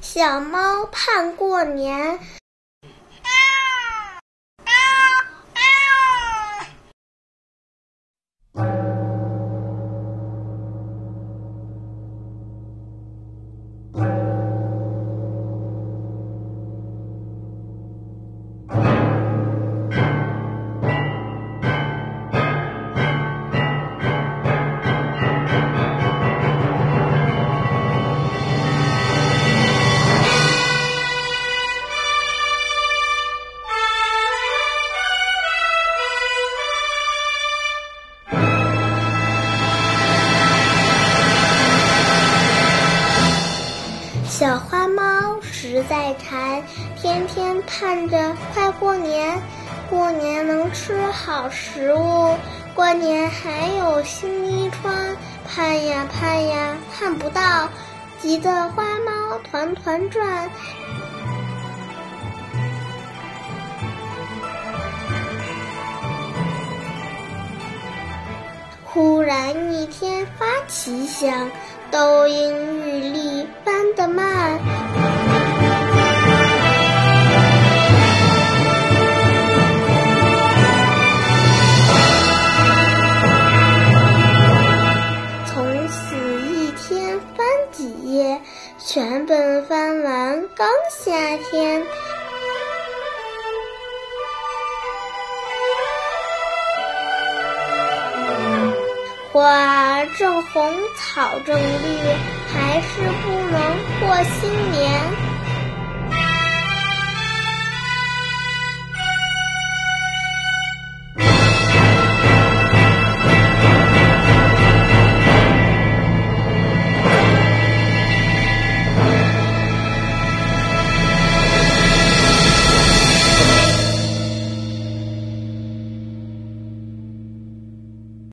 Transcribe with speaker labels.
Speaker 1: 小猫盼过年。小花猫实在馋，天天盼着快过年，过年能吃好食物，过年还有新衣穿，盼呀盼呀盼不到，急得花猫团团转。忽然一天发奇想，都因全本翻完刚夏天。花正红，草正绿，还是不能过新年。